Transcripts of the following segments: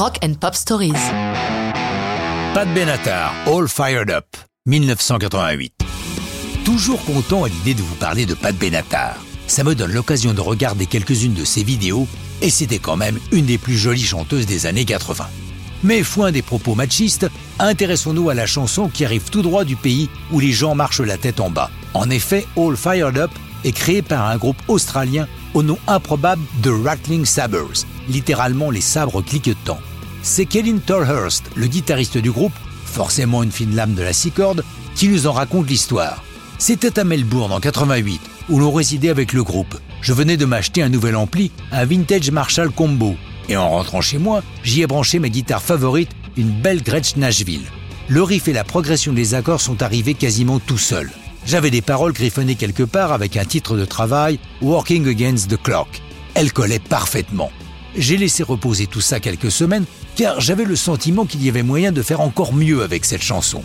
Rock and Pop Stories. Pat Benatar, All Fired Up, 1988. Toujours content à l'idée de vous parler de Pat Benatar. Ça me donne l'occasion de regarder quelques-unes de ses vidéos et c'était quand même une des plus jolies chanteuses des années 80. Mais foin des propos machistes, intéressons-nous à la chanson qui arrive tout droit du pays où les gens marchent la tête en bas. En effet, All Fired Up est créé par un groupe australien au nom improbable de Rattling Sabres, littéralement les sabres cliquetants. C'est Kevin Tolhurst, le guitariste du groupe, forcément une fine lame de la six cordes, qui nous en raconte l'histoire. C'était à Melbourne en 88, où l'on résidait avec le groupe. Je venais de m'acheter un nouvel ampli, un vintage Marshall Combo, et en rentrant chez moi, j'y ai branché ma guitare favorite, une belle Gretsch Nashville. Le riff et la progression des accords sont arrivés quasiment tout seuls. J'avais des paroles griffonnées quelque part avec un titre de travail, Working Against the Clock. Elle collait parfaitement. J'ai laissé reposer tout ça quelques semaines car j'avais le sentiment qu'il y avait moyen de faire encore mieux avec cette chanson.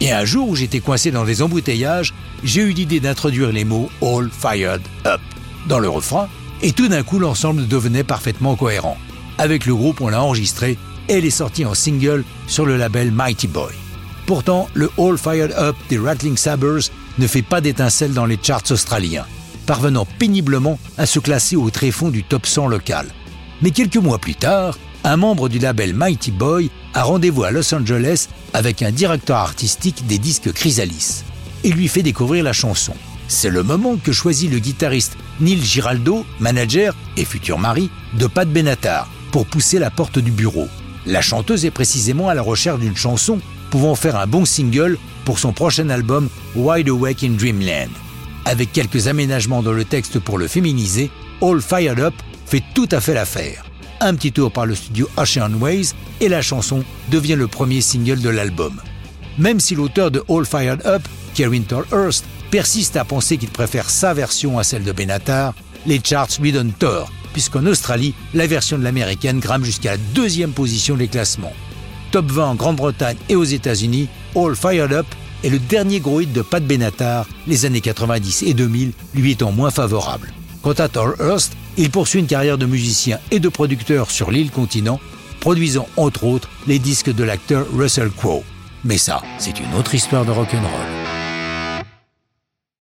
Et un jour où j'étais coincé dans les embouteillages, j'ai eu l'idée d'introduire les mots All Fired Up dans le refrain et tout d'un coup l'ensemble devenait parfaitement cohérent. Avec le groupe, on l'a enregistré et elle est sortie en single sur le label Mighty Boy. Pourtant, le All Fired Up des Rattling Sabres ne fait pas d'étincelle dans les charts australiens, parvenant péniblement à se classer au tréfonds du top 100 local. Mais quelques mois plus tard, un membre du label Mighty Boy a rendez-vous à Los Angeles avec un directeur artistique des disques Chrysalis et lui fait découvrir la chanson. C'est le moment que choisit le guitariste Neil Giraldo, manager et futur mari de Pat Benatar, pour pousser la porte du bureau. La chanteuse est précisément à la recherche d'une chanson pouvant faire un bon single pour son prochain album Wide Awake in Dreamland. Avec quelques aménagements dans le texte pour le féminiser, All Fired Up fait tout à fait l'affaire. Un petit tour par le studio Ocean Ways et la chanson devient le premier single de l'album. Même si l'auteur de All Fired Up, Kevin Tolhurst, persiste à penser qu'il préfère sa version à celle de Benatar, les charts lui donnent tort puisqu'en Australie, la version de l'américaine grimpe jusqu'à la deuxième position des classements. Top 20 en Grande-Bretagne et aux États-Unis, All Fired Up est le dernier gros de Pat Benatar, les années 90 et 2000 lui étant moins favorables. Quant à Hurst, il poursuit une carrière de musicien et de producteur sur l'île continent, produisant entre autres les disques de l'acteur Russell Crowe. Mais ça, c'est une autre histoire de rock'n'roll.